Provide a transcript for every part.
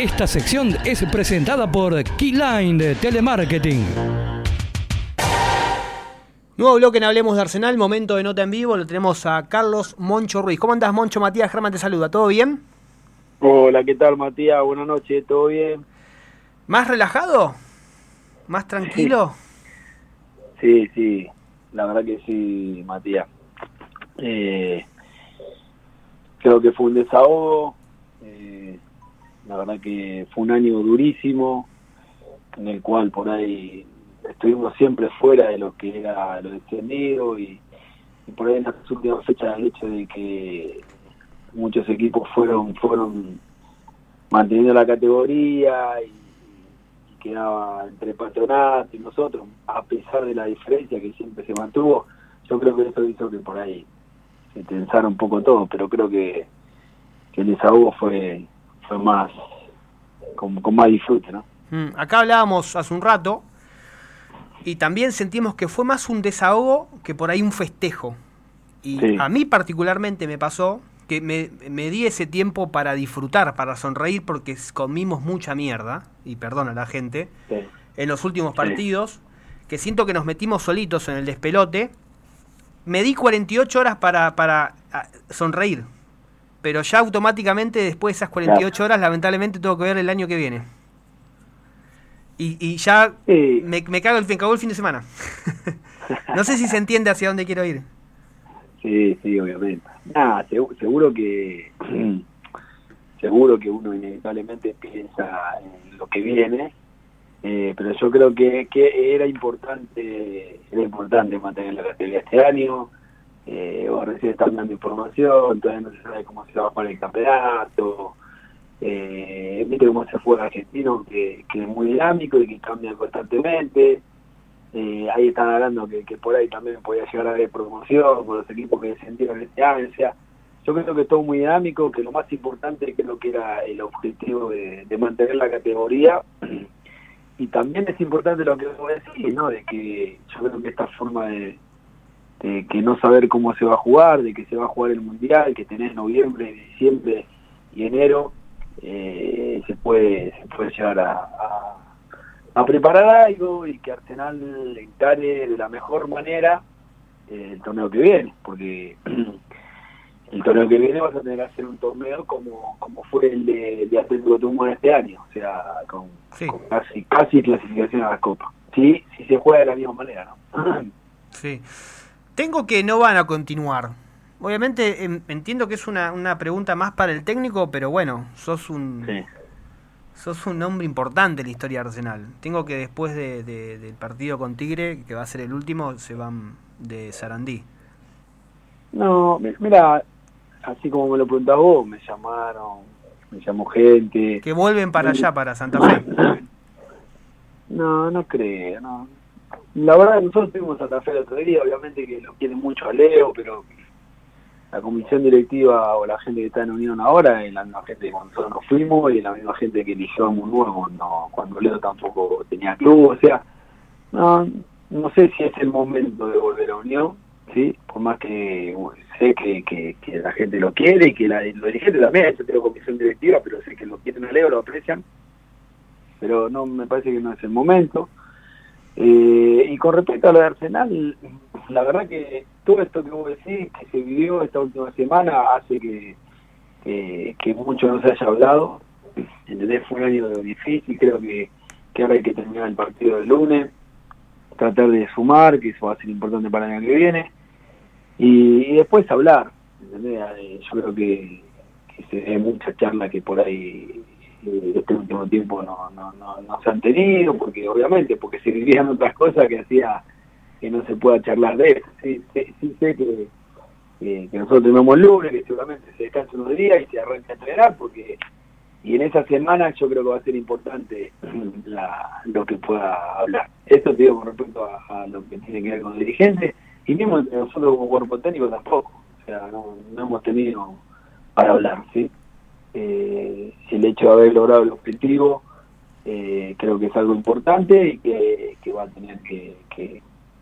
Esta sección es presentada por Keyline de Telemarketing. Nuevo bloque en Hablemos de Arsenal, momento de nota en vivo, lo tenemos a Carlos Moncho Ruiz. ¿Cómo andas, Moncho? Matías Germán te saluda, ¿todo bien? Hola, ¿qué tal, Matías? Buenas noches, ¿todo bien? ¿Más relajado? ¿Más tranquilo? Sí, sí, la verdad que sí, Matías. Eh, creo que fue un desahogo. Eh, la verdad que fue un año durísimo, en el cual por ahí estuvimos siempre fuera de lo que era lo descendido y, por ahí en las últimas fechas el hecho de que muchos equipos fueron fueron manteniendo la categoría y, y quedaba entre patronato y nosotros, a pesar de la diferencia que siempre se mantuvo, yo creo que eso hizo que por ahí se tensara un poco todo, pero creo que, que el desahogo fue, fue más, con, con más disfrute, ¿no? Mm, acá hablábamos hace un rato y también sentimos que fue más un desahogo que por ahí un festejo. Y Sí. a mí particularmente me pasó que me, me di ese tiempo para disfrutar, para sonreír, porque comimos mucha mierda, y perdona a la gente, Sí. en los últimos Sí. partidos, que siento que nos metimos solitos en el despelote. Me di 48 horas para, para sonreír, pero ya automáticamente después de esas 48 horas, lamentablemente tengo que ver el año que viene. Y, y ya Sí. me, me cago el, me cagó el fin de semana. no sé si se entiende hacia dónde quiero ir. Sí, sí, obviamente. Nada, segu- seguro que seguro que uno inevitablemente piensa en lo que viene, eh, pero yo creo que, que era importante era importante mantener la categoría este año. Eh, o recién están dando información, todavía no se sabe cómo se va a jugar el campeonato. Eh, viste cómo se fue el argentino, que, es muy dinámico y que cambia constantemente. Eh, ahí están hablando que, que por ahí también podía llegar a haber promoción con los equipos que descendieron este año. O sea, yo creo que todo muy dinámico, que lo más importante creo que era el objetivo de, mantener la categoría. Y también es importante lo que vos decís, ¿no? De que yo creo que esta forma de, de que no saber cómo se va a jugar, de que se va a jugar el Mundial, que tenés noviembre, diciembre y enero, eh, se puede se puede llegar a, a, a preparar algo y que Arsenal encare de la mejor manera eh, el torneo que viene, porque el torneo que viene vas a tener que hacer un torneo como, como fue el de, de Atlético Tucumán este año, o sea, con, Sí. con casi, casi clasificación a la Copa. Sí, si se juega de la misma manera, ¿no? Sí. Tengo que no van a continuar. Obviamente em, entiendo que es una, una pregunta más para el técnico, pero bueno, sos un sí. sos un hombre importante en la historia de Arsenal. Tengo que después de, de- del partido con Tigre, que va a ser el último, se van de Sarandí. No, mi- mira, así como me lo preguntás vos, me llamaron, me llamó gente. Que vuelven para allá, para Santa Fe. No, no creo, no. La verdad, nosotros tuvimos Santa Fe el otro día, obviamente que lo quiere mucho a Leo, pero la comisión directiva o la gente que está en Unión ahora es la misma gente que cuando nosotros nos fuimos y la misma gente que eligió a Munúa cuando, cuando Leo tampoco tenía club, o sea, no, no sé si es el momento de volver a Unión, ¿sí? Por más que sé que, que, que la gente lo quiere y que la, los dirigentes también, yo tengo comisión directiva, pero sé que lo quieren a Leo, lo aprecian, pero no me parece que no es el momento. Eh, y con respecto a lo de Arsenal, la verdad que todo esto que vos decís, que se vivió esta última semana, hace que, que, mucho no se haya hablado. ¿Entendés? Fue un año difícil, creo que, que ahora hay que terminar el partido del lunes, tratar de sumar, que eso va a ser importante para el año que viene, y, y después hablar. ¿entendés? Eh, Yo creo que, que se ve mucha charla que por ahí eh, este último tiempo no, no, no, no se han tenido, porque obviamente, porque se vivían otras cosas que hacía que no se pueda charlar de eso. Sí, sí, sí sé que, que, nosotros tenemos lunes, que seguramente se descansa unos días y se arranca a entrenar, porque y en esa semana yo creo que va a ser importante la, lo que pueda hablar. Esto te digo con respecto a, a lo que tiene que ver con dirigentes, y mismo entre nosotros como cuerpo técnico tampoco, o sea, no, no hemos tenido para hablar, ¿sí? Eh, el hecho de haber logrado el objetivo eh, creo que es algo importante y que, va a tener que,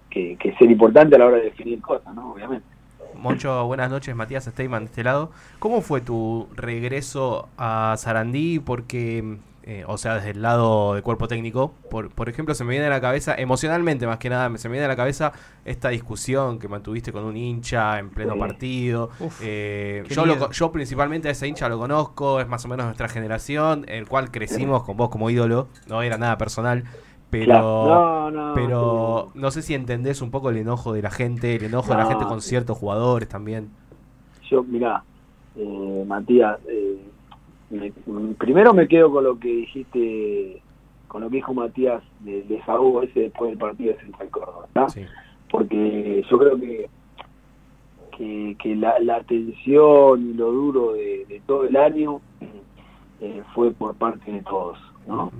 que ser importante a la hora de definir cosas, ¿no? Obviamente. Moncho, buenas noches, Matías Steyman de este lado. ¿Cómo fue tu regreso a Sarandí? Porque eh, o sea, desde el lado del cuerpo técnico, por, por ejemplo, se me viene a la cabeza, emocionalmente más que nada, se me viene a la cabeza esta discusión que mantuviste con un hincha en pleno Sí. partido. Uf, Eh, yo, lo yo principalmente a ese hincha lo conozco, es más o menos nuestra generación, el cual crecimos con vos como ídolo, no era nada personal, pero... Claro. No, no, Pero no sé si entendés un poco el enojo de la gente, el enojo de la gente con ciertos jugadores también. Yo, mirá, eh, Matías, eh, me- primero me quedo con lo que dijiste, con lo que dijo Matías de desahogo ese después del partido de Central Córdoba, porque yo creo que que, que la, la tensión y lo duro de, de todo el año eh, fue por parte de todos, ¿no?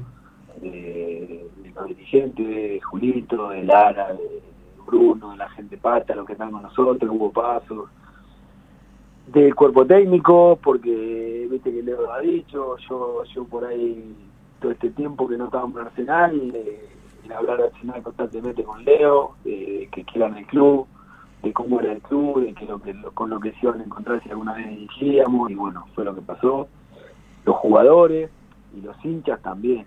De, de los dirigentes, de Julito, de Lara, de Bruno, de la gente pata, los que están con nosotros, Hugo Paso, del cuerpo técnico, porque viste que Leo lo ha dicho, yo, yo por ahí todo este tiempo que no estábamos en Arsenal, eh, en hablar de Arsenal constantemente con Leo, de que quieran el club, de cómo era el club, de que lo que con lo que se iban a encontrar si alguna vez dirigíamos, y bueno, fue lo que pasó. Los jugadores y los hinchas también.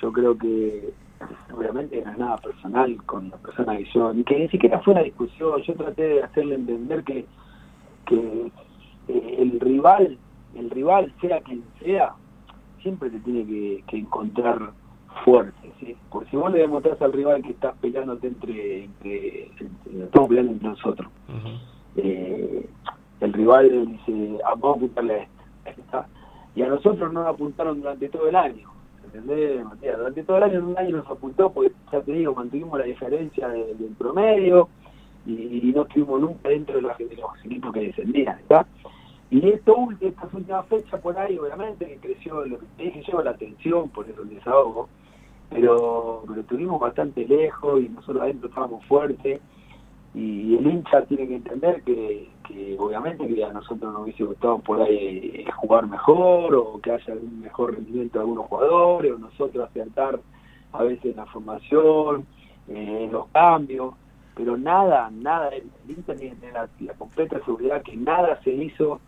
Yo creo que obviamente no es nada personal con la persona que yo, ni que ni siquiera fue una discusión, yo traté de hacerle entender que, que eh, el rival, el rival, sea quien sea, siempre te tiene que, que encontrar fuerte, ¿sí? Porque si vos le demostrás al rival que estás peleándote entre, entre, entre- estamos peleando entre nosotros, eh, el rival dice, ah, vamos a apuntarle a está. y a nosotros nos apuntaron durante todo el año, ¿entendés, Matías? Durante todo el año, en un año nos apuntó, porque ya te digo, mantuvimos la diferencia de- del promedio, y, no estuvimos nunca dentro de, los equipos que descendían, ¿está? Y esto, estas últimas fechas por ahí, obviamente, que creció, lo que te dije yo, la atención, por eso el desahogo, pero, pero estuvimos bastante lejos y nosotros adentro estábamos fuertes y el hincha tiene que entender que, obviamente que a nosotros nos hubiese gustado por ahí eh, jugar mejor o que haya un mejor rendimiento de algunos jugadores o nosotros acertar a veces la formación, eh, los cambios, pero nada, nada, el tiene la, la completa seguridad que nada se hizo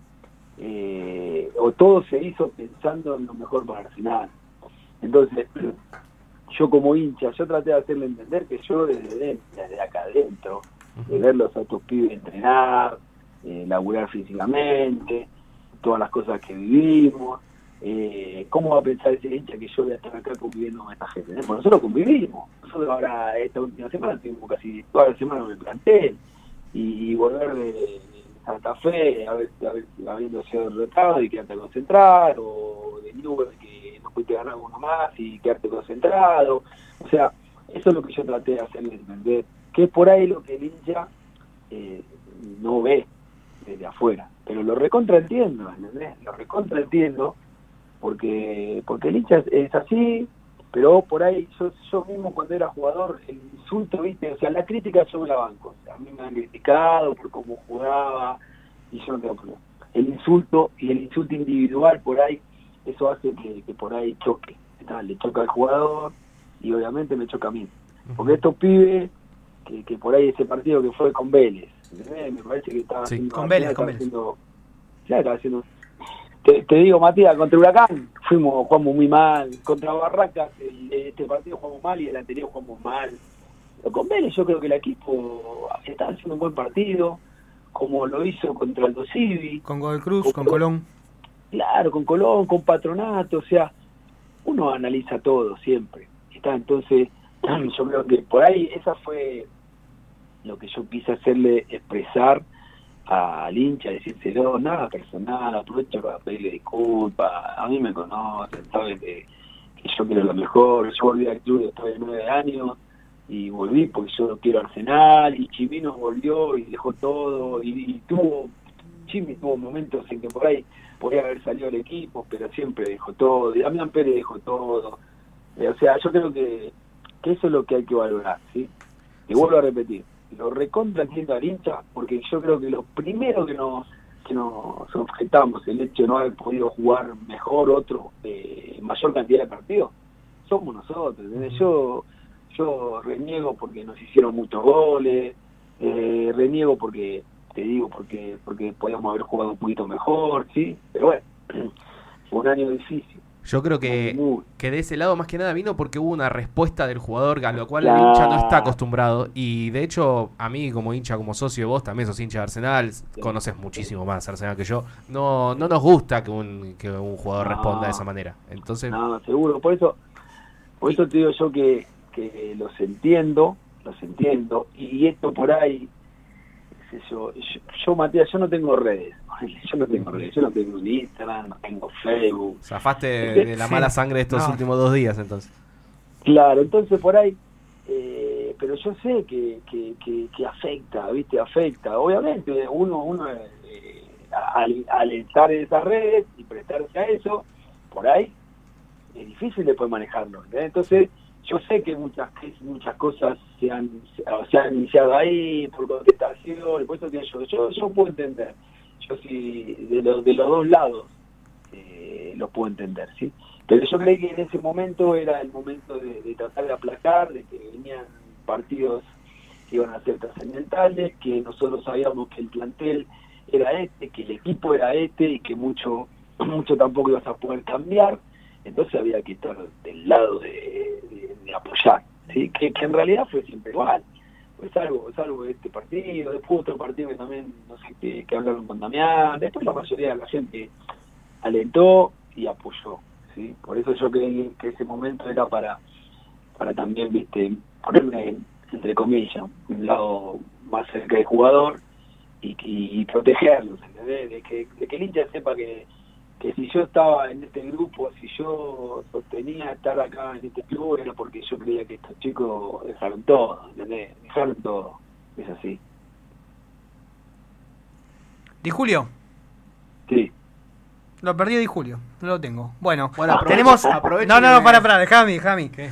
eh, o todo se hizo pensando en lo mejor para Arsenal. Entonces, yo como hincha, yo traté de hacerle entender que yo desde, dentro, desde acá adentro, de verlos a estos pibes entrenar, eh, laburar físicamente, todas las cosas que vivimos, eh, ¿cómo va a pensar ese hincha que yo voy a estar acá conviviendo con esta gente? eh? Nosotros convivimos, nosotros ahora esta última semana tuvimos casi toda la semana en el plantel, y, volver de, Santa Fe, haber, haber, habiendo sido derrotado y quedarte concentrado, o de Newell que no pudiste ganar uno más y quedarte concentrado, o sea, eso es lo que yo traté de hacerle entender, que es por ahí lo que el hincha eh, no ve desde afuera, pero lo recontraentiendo, ¿entendés? Lo recontraentiendo porque porque el hincha es, así, pero por ahí yo, yo mismo cuando era jugador, el insulto, ¿viste? O sea, la crítica yo me la banco, o sea, a mí me han criticado por cómo jugaba y yo no tengo problema. El insulto y el insulto individual por ahí, eso hace que, que por ahí choque, ¿está? le choca al jugador y obviamente me choca a mí. Porque estos pibes, que, que por ahí ese partido que fue con Vélez, me parece que estaba Sí, haciendo, con Vélez, con Vélez. haciendo- ya estaba haciendo te, te digo, Matías, contra Huracán fuimos, jugamos muy mal. Contra Barracas, el- este partido jugamos mal y el anterior jugamos mal. Pero con Vélez yo creo que el equipo está haciendo un buen partido, como lo hizo contra el Dosivi, Con Godoy Cruz, con Colón. claro, con Colón, con Patronato, o sea, uno analiza todo siempre. Está, entonces, yo creo que por ahí esa fue lo que yo quise hacerle expresar al hincha, decírselo, nada personal, aprovecho para pedirle disculpas, a mí me conocen, saben que, yo quiero lo mejor, yo volví al club después de nueve años y volví porque yo quiero Arsenal y Chimino volvió y dejó todo y, y tuvo, Chimi tuvo momentos en que por ahí podía haber salido el equipo, pero siempre dejó todo, y Damián Pérez dejó todo, Eh, o sea, yo creo que eso es lo que hay que valorar, ¿sí? Y vuelvo a repetir, lo recontra entiendo al hincha, porque yo creo que lo primero que nos que nos objetamos, el hecho de no haber podido jugar mejor otro, eh, mayor cantidad de partidos, somos nosotros. Yo, yo reniego porque nos hicieron muchos goles, eh, reniego porque, te digo, porque porque podíamos haber jugado un poquito mejor, ¿sí? Pero bueno, fue un año difícil. Yo creo que, que de ese lado más que nada vino porque hubo una respuesta del jugador a lo cual Claro. el hincha no está acostumbrado. Y de hecho, a mí como hincha, como socio, vos también sos hincha de Arsenal, conoces muchísimo más Arsenal que yo. No, no nos gusta que un, que un jugador No. responda de esa manera. Entonces, No, seguro. Por eso, por eso te digo yo que, que los entiendo, los entiendo. Y esto por ahí, sé yo, yo, yo, Matías, yo no tengo redes. Yo no tengo redes. Yo no tengo ni Instagram, no tengo Facebook. zafaste de, de la Sí. mala sangre de estos No. últimos dos días entonces. Claro, entonces por ahí, eh, pero yo sé que, que, que, que afecta, ¿viste? Afecta. Obviamente, uno, uno eh, al, al estar en esas redes y prestarse a eso, por ahí es difícil después manejarlo. Entonces, yo sé que muchas muchas cosas se han, se han iniciado ahí por contestación, por eso que yo, yo, yo puedo entender. Yo sí, de, los de los dos lados eh, lo puedo entender, ¿sí? Pero yo creí que en ese momento era el momento de, de tratar de aplacar, de que venían partidos que iban a ser trascendentales, que nosotros sabíamos que el plantel era este, que el equipo era este y que mucho, mucho tampoco ibas a poder cambiar. Entonces había que estar del lado de, apoyar, ¿sí? que, que en realidad fue siempre igual. Pues salvo, salvo este partido, después otro partido que también, no sé, que, que hablaron con Damián, después la mayoría de la gente alentó y apoyó. ¿sí? Por eso yo creí que ese momento era para, para también, viste, ponerme, en- entre comillas, un lado más cerca del jugador y, y, y protegerlos, ¿entendés? De que, de que el hincha sepa que, que si yo estaba en este grupo, si yo sostenía estar acá en este club, era porque yo creía que estos chicos dejaron todo, ¿entendés? Dejaron todo, es así. Di Julio. Sí. Lo perdí Di Julio. No lo tengo. Bueno, Bueno, tenemos. no, no, no, para, para, déjame, déjame. ¿Qué?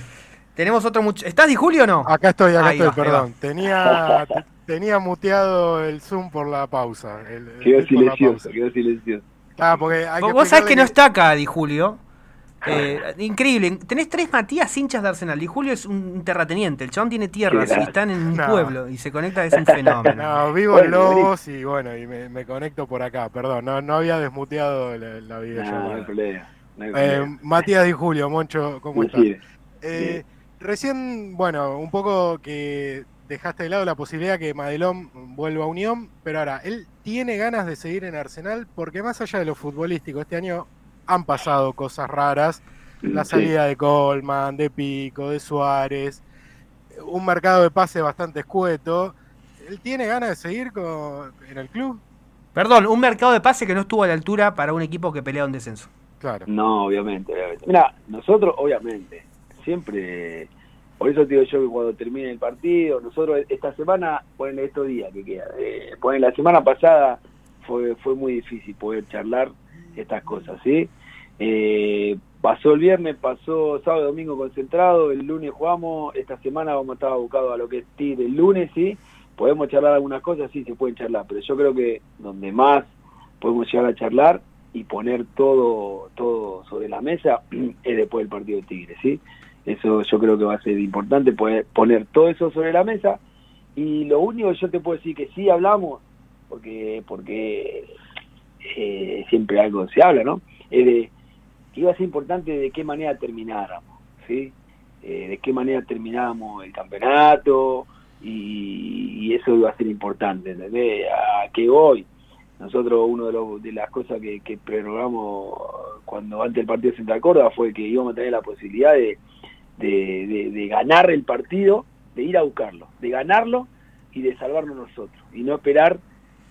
Tenemos otro muchacho. ¿Estás Di Julio o no? Acá estoy, acá Ahí estoy, va, perdón. Tenía, te- tenía muteado el Zoom por la pausa. el- Quedó silencioso, pausa. quedó silencioso. Ah, porque hay Vos, que vos sabés que no está acá Di Julio. Eh, increíble. Tenés tres Matías hinchas de Arsenal. Di Julio es un terrateniente. El chabón tiene tierras y están en un No. pueblo y se conecta. Es un fenómeno. No, vivo en Lobos y bueno, y me, me conecto por acá. Perdón, no, no había desmuteado la, la No, no hay videollamada. problema. No hay Eh, problema. Matías Di Julio, Moncho, ¿cómo estás? Eh, recién, bueno, un poco que dejaste de lado la posibilidad que Madelón vuelva a Unión, pero ahora, él tiene ganas de seguir en Arsenal porque más allá de lo futbolístico, este año han pasado cosas raras, la Sí. salida de Colman, de Pico, de Suárez, un mercado de pase bastante escueto. ¿Él tiene ganas de seguir con, en el club? Perdón, un mercado de pase que no estuvo a la altura para un equipo que pelea un descenso. Claro. No, obviamente, obviamente. Mira, nosotros, obviamente, siempre, por eso digo yo que cuando termine el partido, nosotros esta semana, ponen estos días que queda, eh, ponen la semana pasada fue fue muy difícil poder charlar estas cosas, ¿sí? Eh, pasó el viernes, pasó sábado y domingo concentrado, el lunes jugamos, esta semana vamos a estar abocados a lo que es TIR el lunes, ¿sí? Podemos charlar algunas cosas, sí, se pueden charlar, pero yo creo que donde más podemos llegar a charlar y poner todo todo sobre la mesa es después del partido de Tigre, ¿sí? Eso yo creo que va a ser importante, poner todo eso sobre la mesa y lo único que yo te puedo decir que sí hablamos, porque porque eh, siempre algo se habla, ¿no? Es de que iba a ser importante de qué manera termináramos, ¿sí? Eh, de qué manera terminábamos el campeonato y, y eso iba a ser importante, ¿entendés? A que hoy nosotros uno de, los- de las cosas que, que prorrogamos cuando antes del partido de Central Córdoba fue que íbamos a tener la posibilidad de, de, de- ganar el partido, de ir a buscarlo, de ganarlo y de salvarnos nosotros y no esperar,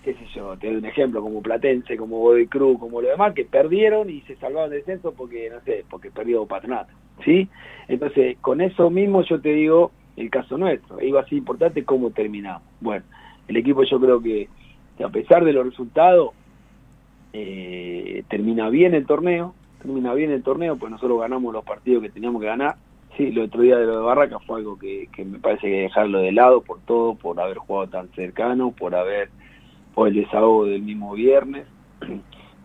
qué sé yo, te doy un ejemplo como Platense, como Godoy como lo demás que perdieron y se salvaron del descenso porque no sé, porque perdió Patronato, ¿sí? Entonces, con eso mismo yo te digo el caso nuestro, iba a ser importante cómo terminamos. Bueno, el equipo yo creo que que a pesar de los resultados, eh, termina bien el torneo, termina bien el torneo, pues nosotros ganamos los partidos que teníamos que ganar. Sí, el otro día de lo de Barraca fue algo que, que me parece que dejarlo de lado por todo, por haber jugado tan cercano, por haber, por el desahogo del mismo viernes.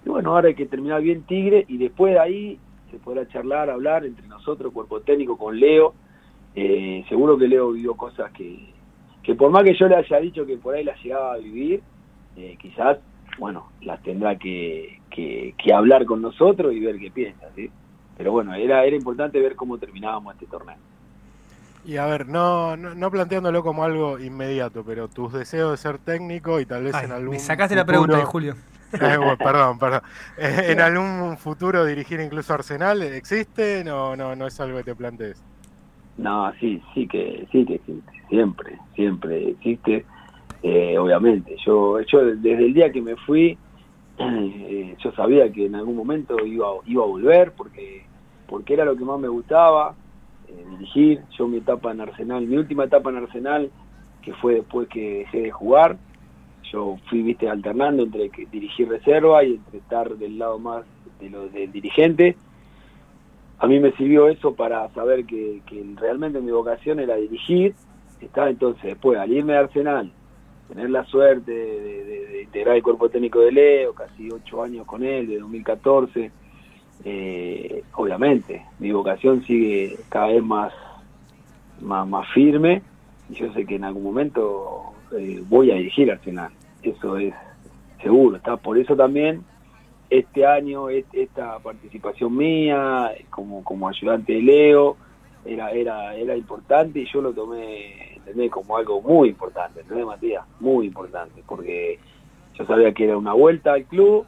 Y bueno, ahora hay que terminar bien Tigre y después de ahí se podrá charlar, hablar entre nosotros, cuerpo técnico, con Leo. Eh, seguro que Leo vivió cosas que, que por más que yo le haya dicho que por ahí las llegaba a vivir, eh, quizás, bueno, las tendrá que, que, que hablar con nosotros y ver qué piensa, ¿sí? Pero bueno, era, era importante ver cómo terminábamos este torneo. Y a ver, no, no, no planteándolo como algo inmediato, pero tus deseos de ser técnico y tal vez Ay, en algún me sacaste la futuro- pregunta, Julio. Eh, bueno, perdón, perdón. Eh, ¿En algún futuro dirigir incluso Arsenal existe? No, no, no es algo que te plantees. No, sí, sí que, sí que existe, siempre, siempre existe, eh, obviamente. Yo, yo desde el día que me fui, eh, yo sabía que en algún momento iba, iba a volver porque, porque era lo que más me gustaba, eh, dirigir. Yo mi etapa en Arsenal, mi última etapa en Arsenal, que fue después que dejé de jugar, yo fui, viste, alternando entre que dirigir reserva y entre estar del lado más de lo del dirigente a mí me sirvió eso para saber que, realmente mi vocación era dirigir. Estaba entonces después al irme de Arsenal, tener la suerte de integrar el cuerpo técnico de Leo, casi ocho años con él, de 2014. Eh, obviamente, mi vocación sigue cada vez más, más, más firme y yo sé que en algún momento eh, voy a dirigir Arsenal. Eso es seguro. Está por eso también este año esta participación mía como como ayudante de Leo era era era importante y yo lo tomé como algo muy importante ¿entendés, Matías? muy importante porque yo sabía que era una vuelta al club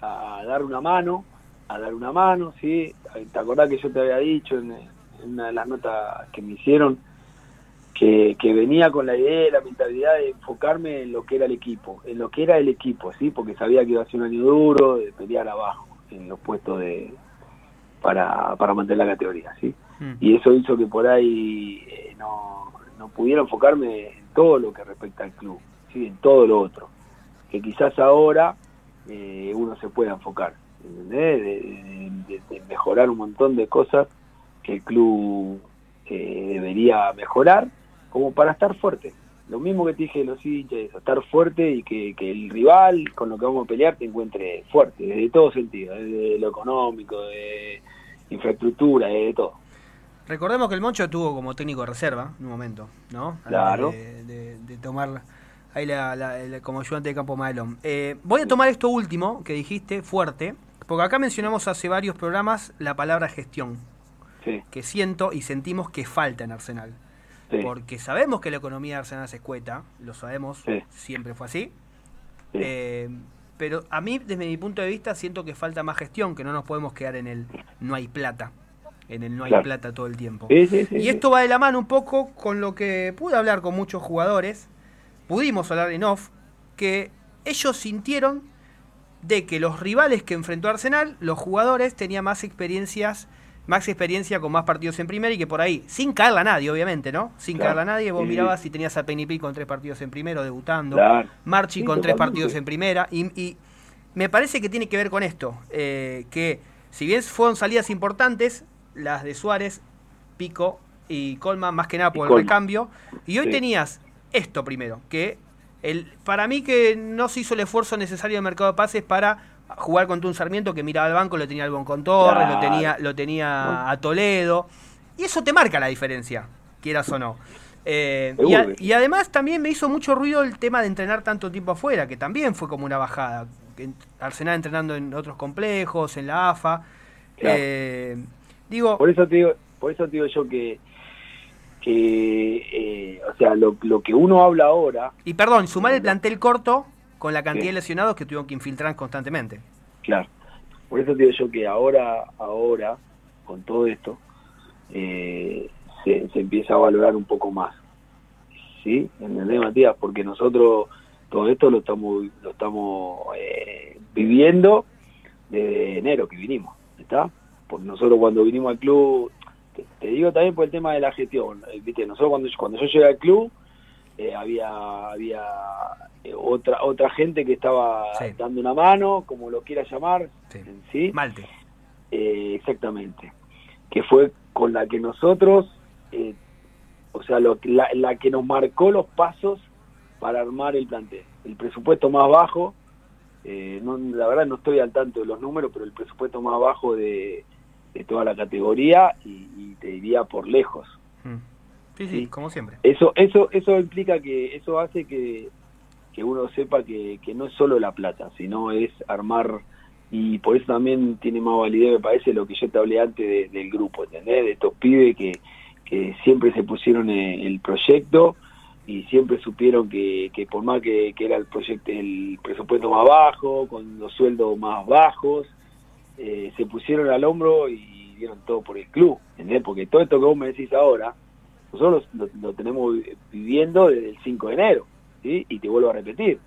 a dar una mano a dar una mano sí te acordás que yo te había dicho en, en una de las notas que me hicieron que, que venía con la idea y la mentalidad de enfocarme en lo que era el equipo, en lo que era el equipo, sí, porque sabía que iba a ser un año duro, de pelear abajo, en los puestos de para, para mantener la categoría, sí. Mm. Y eso hizo que por ahí eh, no, no pudiera enfocarme en todo lo que respecta al club, sí, en todo lo otro, que quizás ahora eh, uno se pueda enfocar, ¿entendés? De, de- de- de mejorar un montón de cosas que el club eh, debería mejorar como para estar fuerte. Lo mismo que te dije los hinchas, estar fuerte y que, que el rival con lo que vamos a pelear te encuentre fuerte, desde todo sentido, desde lo económico, de infraestructura, de todo. Recordemos que el Moncho tuvo como técnico de reserva en un momento, ¿no? Claro. De, de- de tomar ahí la, la- la- como ayudante de campo Madelón. Eh, voy a tomar esto último que dijiste, fuerte, porque acá mencionamos hace varios programas la palabra gestión, Sí, que siento y sentimos que falta en Arsenal. sí, Porque sabemos que la economía de Arsenal se escueta, lo sabemos, Sí. siempre fue así. sí. Eh, pero a mí, desde mi punto de vista, siento que falta más gestión, que no nos podemos quedar en el no hay plata, en el no hay Claro. plata todo el tiempo. Y esto va de la mano un poco con lo que pude hablar con muchos jugadores, pudimos hablar en off, que ellos sintieron de que los rivales que enfrentó Arsenal, los jugadores tenían más experiencias, más experiencia con más partidos en primera y que por ahí, sin caerla a nadie, obviamente, ¿no? Sin Claro. caerla a nadie, vos Sí. mirabas si tenías a Penny con tres partidos en primero debutando, Claro. Marchi Sí, con tres partidos en primera y, y me parece que tiene que ver con esto, eh, que si bien fueron salidas importantes, las de Suárez, Pico y Colman, más que nada por Y el recambio, y hoy Sí. tenías esto primero, que el, para mí que no se hizo el esfuerzo necesario de mercado de pases para jugar contra un Sarmiento que miraba al banco, lo tenía Albon con Torres, lo tenía, lo tenía a Toledo, y eso te marca la diferencia, quieras o no. Eh, y, a- Seguro. y además también me hizo mucho ruido el tema de entrenar tanto tiempo afuera, que también fue como una bajada. Arsenal entrenando en otros complejos, en la AFA. Claro. Eh, digo, Por eso te digo, por eso te digo yo que, que eh, o sea, lo, lo que uno habla ahora, y perdón, sumar el plantel corto con la cantidad Sí. de lesionados que tuvieron que infiltrar constantemente. Claro. Por eso digo yo que ahora, ahora, con todo esto, eh, se, se empieza a valorar un poco más. ¿Sí? ¿Entendés, Matías? Porque nosotros todo esto lo estamos, lo estamos eh, viviendo desde enero que vinimos, ¿está? Porque nosotros cuando vinimos al club, te, te digo también por el tema de la gestión, eh, ¿viste? Nosotros cuando, yo- cuando yo llegué al club, eh, había había eh, otra otra gente que estaba Sí. dando una mano, como lo quiera llamar, Sí. en sí, Malte. eh, exactamente, que fue con la que nosotros, eh, o sea, lo, la, la que nos marcó los pasos para armar el plantel. El presupuesto más bajo, eh, no, la verdad no estoy al tanto de los números, pero el presupuesto más bajo de, de toda la categoría y, y te diría por lejos. Mm. Sí, sí, Sí. como siempre. Eso, eso, eso implica que, eso hace que, que uno sepa que, que no es solo la plata, sino es armar y por eso también tiene más validez, me parece, lo que yo te hablé antes del grupo, ¿entendés? De estos pibes que, que siempre se pusieron en el proyecto y siempre supieron que, que por más que, que, era el proyecto el presupuesto más bajo, con los sueldos más bajos, eh, se pusieron al hombro y dieron todo por el club, ¿entendés? Porque todo esto que vos me decís ahora, nosotros lo, tenemos viviendo desde el 5 de enero. Y te vuelvo a repetir,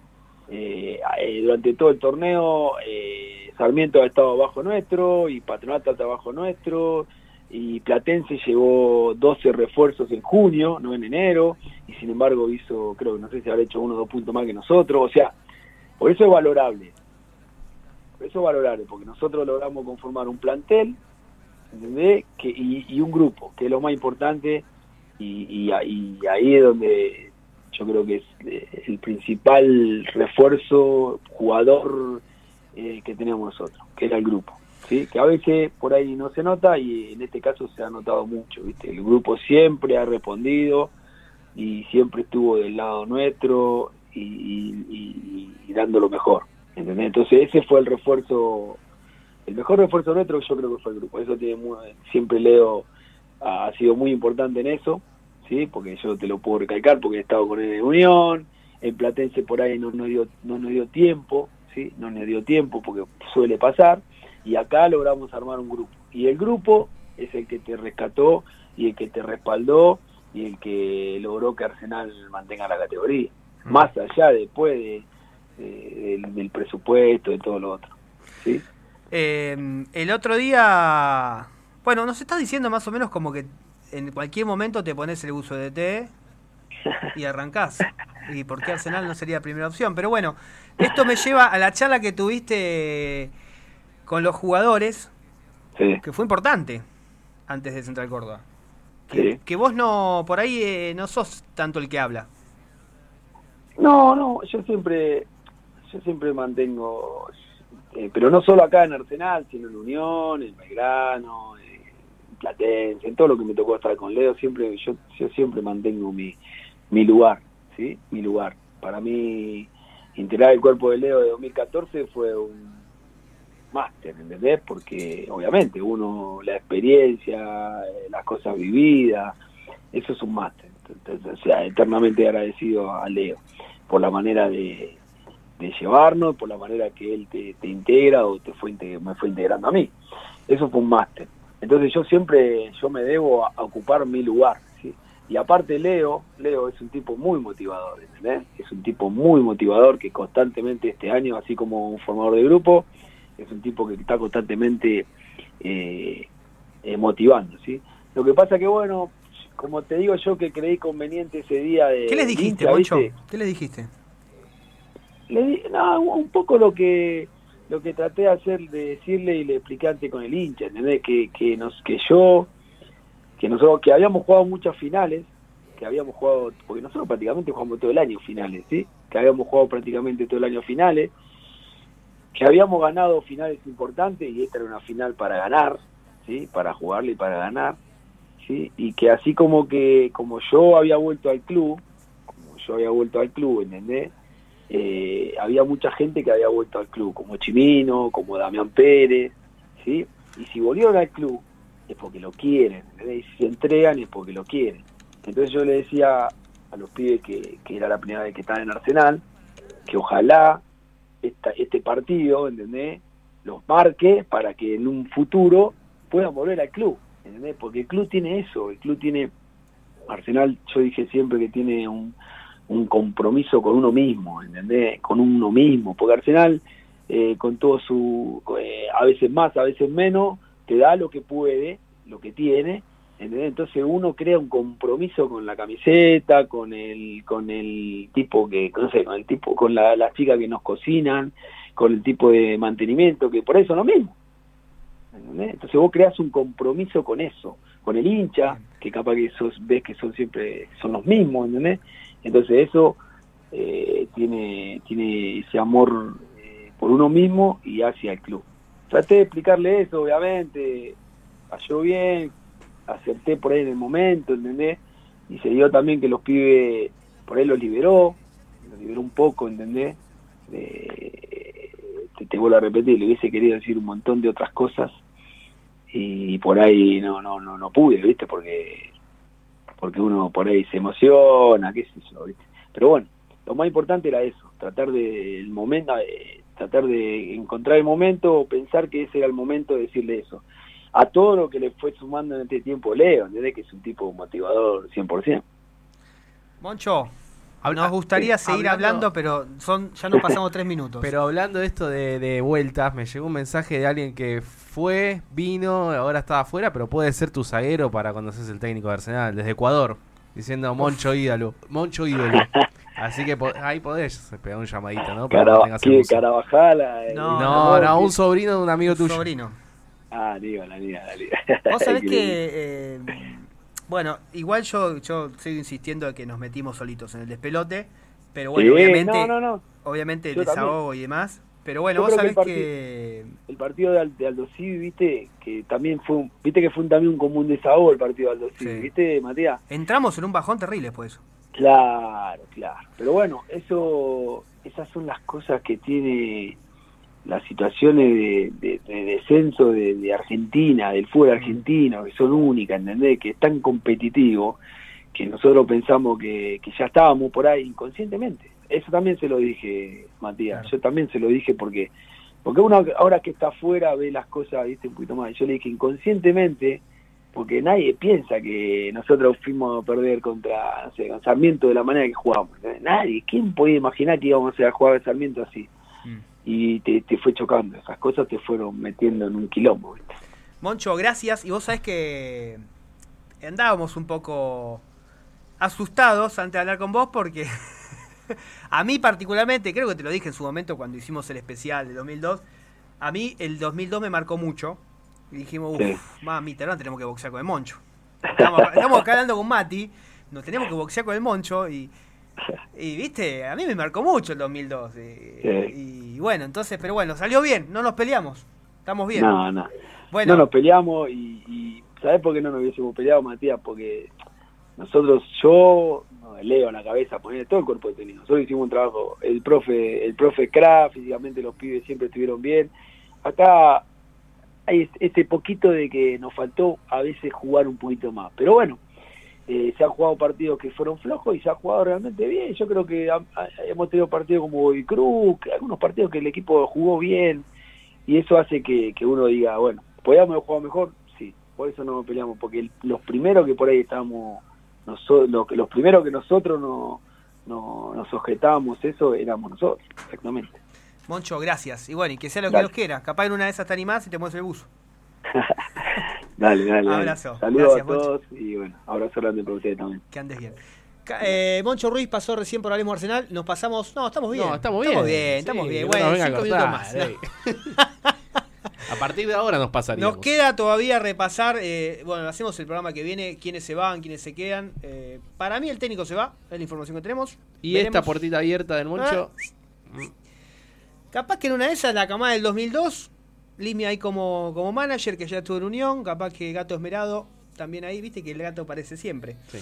eh, eh, durante todo el torneo eh, Sarmiento ha estado abajo nuestro y Patronato está abajo nuestro y Platense llevó 12 refuerzos en junio, no en enero, y sin embargo hizo, creo que no sé si habrá hecho uno o dos puntos más que nosotros, o sea, por eso es valorable, eso es valorable, porque nosotros logramos conformar un plantel. Que, y, un grupo, que es lo más importante, y, y, y ahí es donde yo creo que es eh, el principal refuerzo jugador eh, que tenemos nosotros, que era el grupo. ¿sí? Que a veces por ahí no se nota y en este caso se ha notado mucho. ¿viste? El grupo siempre ha respondido y siempre estuvo del lado nuestro y, y dando lo mejor. ¿Entendés? Entonces ese fue el refuerzo, el mejor refuerzo nuestro yo creo que fue el grupo. Eso tiene muy, siempre Leo ha sido muy importante en eso. ¿sí? porque yo te lo puedo recalcar porque he estado con él en Unión, en Platense por ahí no nos dio, no nos dio tiempo, ¿sí? no nos dio tiempo porque suele pasar, y acá logramos armar un grupo. Y el grupo es el que te rescató y el que te respaldó y el que logró que Arsenal mantenga la categoría, mm. más allá después de, de, del, del, presupuesto, de todo lo otro. ¿sí? Eh, el otro día, bueno, nos está diciendo más o menos como que en cualquier momento te pones el uso de té y arrancás. ¿Y por qué Arsenal no sería primera opción? Pero bueno, esto me lleva a la charla que tuviste con los jugadores, sí. que fue importante antes de Central Córdoba. Que, Sí. que vos no, por ahí eh, no sos tanto el que habla. No, no, yo siempre, yo siempre mantengo, eh, pero no solo acá en Arsenal, sino en Unión, en Belgrano, en Platense, en todo lo que me tocó estar con Leo, siempre, yo, yo siempre mantengo mi, mi lugar, ¿sí? Mi lugar. Para mí, integrar el cuerpo de Leo de 2014 fue un máster, ¿entendés? Porque obviamente uno, la experiencia, eh, las cosas vividas, eso es un máster. O sea, eternamente agradecido a Leo por la manera de, de llevarnos, por la manera que él te, te integra o te fue me fue integrando a mí. Eso fue un máster. Entonces yo siempre, yo me debo a, a ocupar mi lugar. ¿sí? Y aparte Leo, Leo es un tipo muy motivador, ¿entendés? Es un tipo muy motivador que constantemente este año, así como un formador de grupo, es un tipo que está constantemente eh, eh, motivando, ¿sí? Lo que pasa que, bueno, como te digo yo que creí conveniente ese día de... ¿Qué le dijiste? ¿Qué le dijiste? Le di, no, un poco lo que lo que traté de hacer de decirle y le expliqué antes con el hincha, ¿entendés? Que, que nos que yo que nosotros que habíamos jugado muchas finales, que habíamos jugado porque nosotros prácticamente jugamos todo el año finales, ¿sí? Que habíamos jugado prácticamente todo el año finales, que habíamos ganado finales importantes y esta era una final para ganar, ¿sí? Para jugarle y para ganar, ¿sí? Y que así como que como yo había vuelto al club, como yo había vuelto al club, ¿entendés? Eh, había mucha gente que había vuelto al club, como Chimino, como Damián Pérez, ¿sí? Y si volvieron al club es porque lo quieren. Y si se entregan es porque lo quieren. Entonces yo le decía a los pibes que, que era la primera vez que estaban en Arsenal, que ojalá esta, este partido, ¿entendés? Los marque para que en un futuro puedan volver al club, ¿entendés? Porque el club tiene eso, el club tiene, Arsenal, yo dije siempre que tiene un, un compromiso con uno mismo, ¿entendés? Con uno mismo, porque Arsenal, eh, con todo su, eh, a veces más, a veces menos, te da lo que puede, lo que tiene, ¿entendés? Entonces uno crea un compromiso con la camiseta, con el, con el tipo que, no sé, con el tipo, con la, las chicas que nos cocinan, con el tipo de mantenimiento, que por eso es lo mismo. ¿entendés? Entonces vos creas un compromiso con eso, con el hincha, que capaz que sos, ves que son siempre, son los mismos, ¿entendés? Entonces eso eh, tiene, tiene ese amor eh, por uno mismo y hacia el club. Traté de explicarle eso, obviamente, cayó bien, acerté por ahí en el momento, ¿entendés? Y se dio también que los pibes, por ahí los liberó, los liberó un poco, ¿entendés? Te, te vuelvo a repetir, le hubiese querido decir un montón de otras cosas y por ahí no no no no pude, ¿viste? Porque porque uno por ahí se emociona, qué sé yo, ¿viste? Pero bueno, lo más importante era eso, tratar de el momento eh, tratar de encontrar el momento, pensar que ese era el momento de decirle eso. A todo lo que le fue sumando en este tiempo Leo, ¿entendés? Que es un tipo motivador 100%. Moncho, nos gustaría seguir hablando, pero son ya nos pasamos tres minutos. Pero hablando de esto de, de, vueltas, me llegó un mensaje de alguien que fue, vino, ahora estaba afuera, pero puede ser tu zaguero para cuando seas el técnico de Arsenal, desde Ecuador, diciendo Moncho ídolo, Moncho ídolo. Así que ahí podés pegar un llamadito, ¿no? Para ¿qué, Carabajala? Eh, no, no, no, un sobrino de un amigo un tuyo. sobrino. Ah, liga, la liga. Vos sabés que... Eh, bueno, igual yo, yo sigo insistiendo de que nos metimos solitos en el despelote, pero bueno, Sí, obviamente, no, no, no. obviamente el Yo desahogo y demás. Pero bueno, Yo vos que sabés el partido- que... El partido de, Al- de Aldo Civi, viste, que también fue, un- viste que fue un- también un común desahogo el partido de Aldo Civi, Sí. viste, Matías. entramos en un bajón terrible después de eso. Claro, claro. Pero bueno, eso, esas son las cosas que tiene las situaciones de, de- de descenso de, de Argentina, del fútbol argentino, que son únicas, ¿entendés? Que es tan competitivo que nosotros pensamos que, que ya estábamos por ahí inconscientemente. Eso también se lo dije, Matías. Claro. Yo también se lo dije porque porque uno ahora que está afuera ve las cosas, viste, un poquito más. Yo le dije inconscientemente, porque nadie piensa que nosotros fuimos a perder contra, no sé, Sarmiento de la manera que jugamos. Nadie. ¿Quién podía imaginar que íbamos a jugar a Sarmiento así? Y te, te fue chocando. Esas cosas te fueron metiendo en un quilombo, ¿viste? Moncho, gracias. Y vos sabés que andábamos un poco asustados antes de hablar con vos porque a mí particularmente, creo que te lo dije en su momento cuando hicimos el especial de 2002, a mí el 2002 me marcó mucho. Y dijimos, uff, Sí. mamita, ahora tenemos que boxear con el Moncho. Estamos, estamos acá hablando con Mati, nos tenemos que boxear con el Moncho y... Y viste, a mí me marcó mucho el 2002. Y, Sí. y bueno, entonces, pero bueno, salió bien, no nos peleamos. Estamos bien. No, no. bueno, No nos peleamos y, y ¿sabés por qué no nos hubiésemos peleado, Matías? Porque nosotros, yo, no, Leo en la cabeza, poner todo el cuerpo de técnico. Nosotros hicimos un trabajo, el profe, el profe Kraft, físicamente los pibes siempre estuvieron bien. Acá hay es- este poquito de que nos faltó a veces jugar un poquito más. Pero bueno, eh, se han jugado partidos que fueron flojos y se ha jugado realmente bien. Yo creo que ha- ha- hemos tenido partidos como Bobby Cruz, algunos partidos que el equipo jugó bien y eso hace que, que uno diga, bueno, ¿podíamos haber jugado mejor? Sí, por eso no nos peleamos, porque el- los primeros que por ahí estábamos, noso- lo que- los primeros que nosotros no, no, nos sujetábamos eso éramos nosotros, exactamente. Moncho, gracias. Y bueno, y que sea lo que. Dios quiera. Capaz en una de esas te animás y te mueves el buzo. Dale, dale. Abrazo. Saludos Gracias, a todos y bueno, abrazo grande para ustedes también. Que andes bien. Eh, Moncho Ruiz pasó recién por Hablemos Arsenal. Nos pasamos. No, estamos bien. No, estamos bien. Estamos bien, Sí, estamos bien. no Bueno, a cinco minutos cortar, más. A partir de ahora nos pasaríamos. Nos queda todavía repasar. eh, bueno, hacemos el programa que viene. Quiénes se van, quiénes se quedan. Eh, para mí, el técnico se va. Es la información que tenemos. Y Veremos. esta puertita abierta del Moncho. Capaz que en una de esas, la camada del 2002, Limia ahí como, como manager, que ya estuvo en Unión. Capaz que Gato Esmerado también ahí, viste que el gato aparece siempre. Sí.